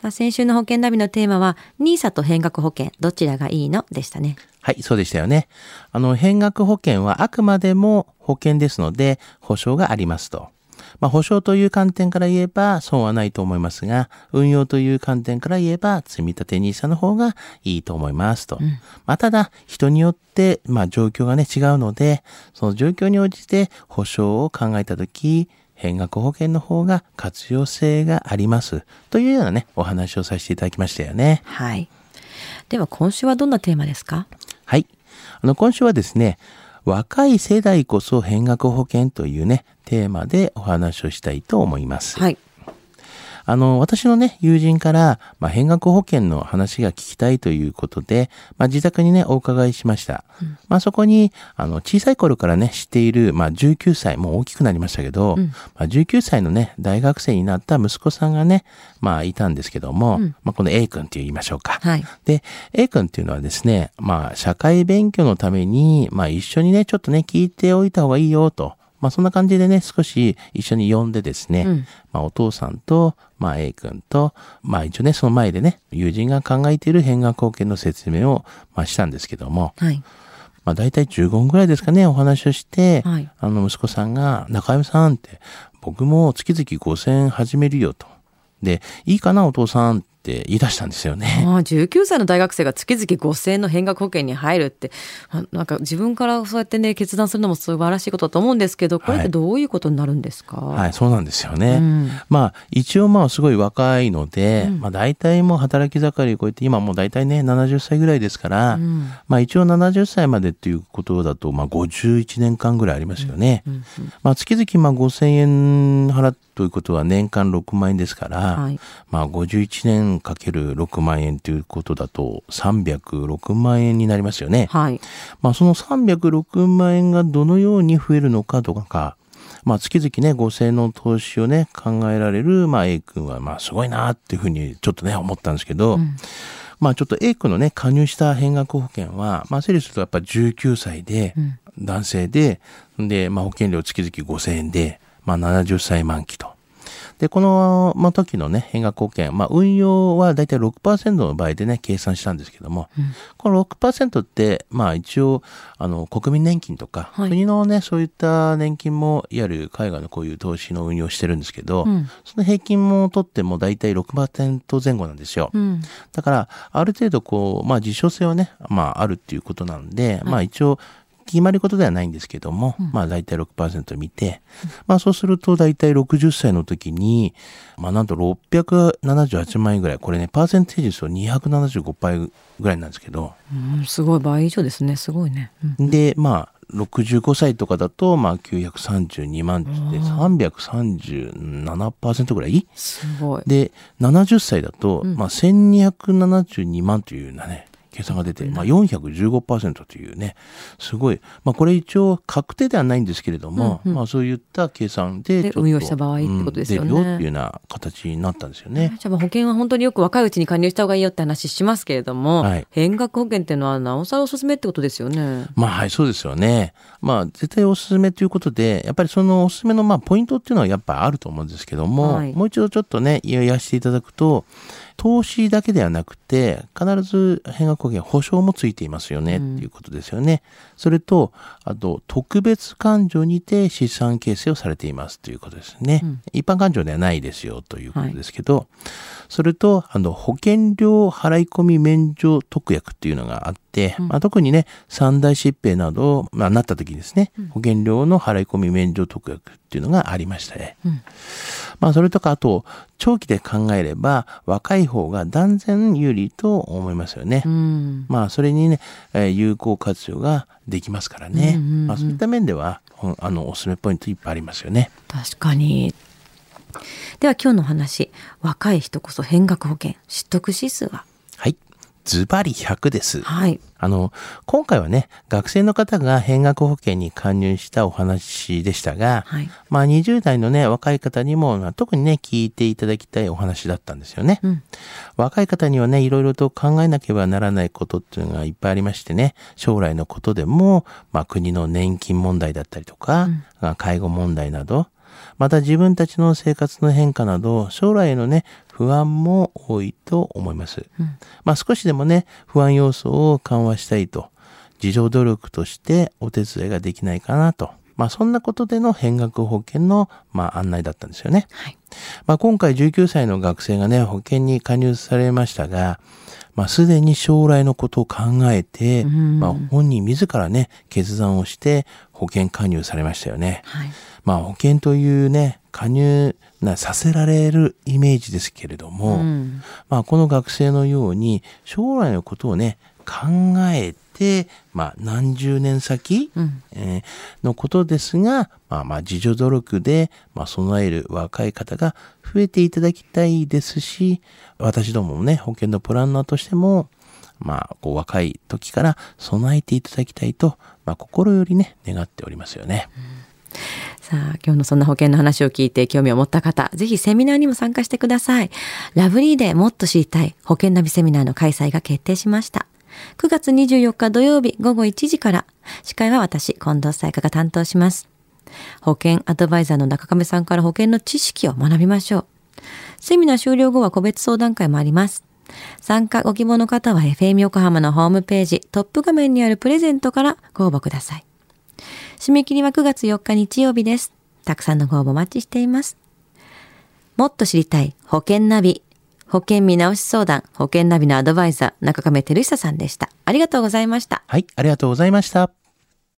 さあ先週の保険ナビのテーマは、NISA と変額保険、どちらがいいのでしたね。はい、そうでしたよね。あの、変額保険はあくまでも保険ですので、保証がありますと。まあ、保証という観点から言えば損はないと思いますが、運用という観点から言えば、積立 NISA の方がいいと思いますと。まあ、ただ、人によって、まあ、状況がね、違うので、その状況に応じて保証を考えたとき、変額保険の方が活用性があります。というようなね、お話をさせていただきましたよね。はい。では今週はどんなテーマですか？はい。あの、今週はですね、若い世代こそ変額保険というね、テーマでお話をしたいと思います。はい。あの、私のね、友人から、まあ、変額保険の話が聞きたいということで、まあ、自宅にね、お伺いしました。まあ、そこに、あの、小さい頃からね、知っている、まあ、19歳、もう大きくなりましたけど、まあ、19歳のね、大学生になった息子さんがね、まあ、いたんですけども、まあ、この A 君って言いましょうか。はい。で、A 君っていうのはですね、まあ、社会勉強のために、まあ、一緒にね、ちょっとね、聞いておいた方がいいよと。まあ、そんな感じでね、少し一緒に呼んでですね、うんまあ、お父さんと、まあ、A 君と、まあ、一応ね、その前でね、友人が考えている変額保険の説明を、まあ、したんですけども、はい。まあ、大体15分ぐらいですかね、お話をして、はいあの、息子さんが、中山さんって、僕も月々5000円始めるよと。で、いいかな、お父さんって言い出したんですよね。ああ、19歳の大学生が月々5000円の変額保険に入るって、あなんか自分からそうやってね、決断するのも素晴らしいことだと思うんですけど、これってどういうことになるんですか？はい、そうなんですよね。うん。まあ、一応まあ、すごい若いので、まあ、大体もう働き盛りを超えて、今もう大体ね、70歳ぐらいですから、ん。まあ、一応70歳までっていうことだと、まあ、51年間ぐらいありますよね。まあ、月々まあ5000円払うということは年間6万円ですから、はい。まあ、51年かける6万円ということだと、306万円になりますよね。はい。まあ、その306万円がどのように増えるのかとか、まあ、月々ね、5000円の投資をね、考えられる、まあ、A 君は、まあ、すごいなっていうふうに、ちょっとね、思ったんですけど、まあ、ちょっと A 君のね、加入した変額保険は、まあ、整理するとやっぱ19歳で、男性で、で、まあ、保険料月々5000円で、まあ、70歳満期と。で、この、まあ、時のね、変額保険、まあ、運用はだいたい6%の場合でね、計算したんですけども、この6%って、まあ、一応、あの、国民年金とか、はい国のね、そういった年金も、いわゆる海外のこういう投資の運用をしてるんですけど、んその平均も取ってもだいたい6%前後なんですよ。うん。だから、ある程度こう、まあ、実証性はね、まあ、あるっていうことなんで、まあ、一応、決まりことではないんですけども、まあ大体6%見て、まあそうすると大体60歳の時に、まあなんと678万円ぐらい、これね、パーセンテージですと275倍ぐらいなんですけど、うん、すごい倍以上ですね。すごいね。うんで、まあ、65歳とかだと、まあ932万って337%ぐらいすごい。で、70歳だと、まあ、1272万というようなね、計算が出て、まあ、415%というね、すごい、まあ、これ一応確定ではないんですけれども、まあ、そういった計算でちょっと、で運用した場合ってことですよねうんっていうような形になったんですよね。じゃあまあ保険は本当によく若いうちに加入した方がいいよって話しますけれども、はい変額保険っていうのはなおさらおすすめってことですよね。まあはい、そうですよね。まあ絶対おすすめということで、やっぱりそのおすすめのまあポイントっていうのはやっぱあると思うんですけども、はいもう一度ちょっとね、言わせていただくと、投資だけではなくて、必ず変額保険保証もついていますよね、っていうことですよね。それと、あと、特別勘定にて資産形成をされていますということですね。一般勘定ではないですよということですけど、それと、あの、保険料払い込み免除特約っていうのがあって、まあ、特にね、三大疾病など、まあ、なった時にですね、保険料の払い込み免除特約っていうのがありましたね。まあ、それとか、あと、長期で考えれば、若い方が断然有利と思いますよね。うん。まあ、それにね、えー有効活用ができますからね。うんうんうんまあ、そういった面では、あの、おすすめポイントいっぱいありますよね。確かに。では今日のお話、若い人こそ変額保険、取得指数ははい。ズバリ100です。はい。あの、今回はね、学生の方が変額保険に加入したお話でしたが、はい。まあ20代のね、若い方にも、まあ特にね、聞いていただきたいお話だったんですよね。うん。若い方にはね、いろいろと考えなければならないことっていうのがいっぱいありましてね、将来のことでも、まあ国の年金問題だったりとか、まあ介護問題など、また自分たちの生活の変化など、将来へのね、不安も多いと思います。まあ少しでもね、不安要素を緩和したいと、自助努力としてお手伝いができないかなと。まあそんなことでの変額保険の、まあ案内だったんですよね。はい。まあ、今回19歳の学生がね、保険に加入されましたが、まあ、すでに将来のことを考えて、うんまあ、本人自らね、決断をして保険加入されましたよね。はい。まあ、保険というね、加入なさせられるイメージですけれども、うん。まあ、この学生のように将来のことをね、考えて、まあ、何十年先、うん。えーのことですが、まあまあ自助努力で、まあ備える若い方が増えていただきたいですし、私どももね、保険のプランナーとしても、まあ、こう若い時から備えていただきたいと、まあ心よりね、願っておりますよね。さあ、今日のそんな保険の話を聞いて興味を持った方、ぜひセミナーにも参加してください。ラブリーでもっと知りたい保険ナビセミナーの開催が決定しました。9月24日土曜日午後1時から、司会は私、近藤彩香が担当します。保険アドバイザーの中亀さんから保険の知識を学びましょう。セミナー終了後は個別相談会もあります。参加ご希望の方は FM 横浜のホームページトップ画面にあるプレゼントからご応募ください。締め切りは9月4日日曜日です。たくさんのご応募お待ちしています。もっと知りたい保険ナビ。保険見直し相談、保険ナビのアドバイザー、中亀照久さんでした。ありがとうございました。はい、ありがとうございました。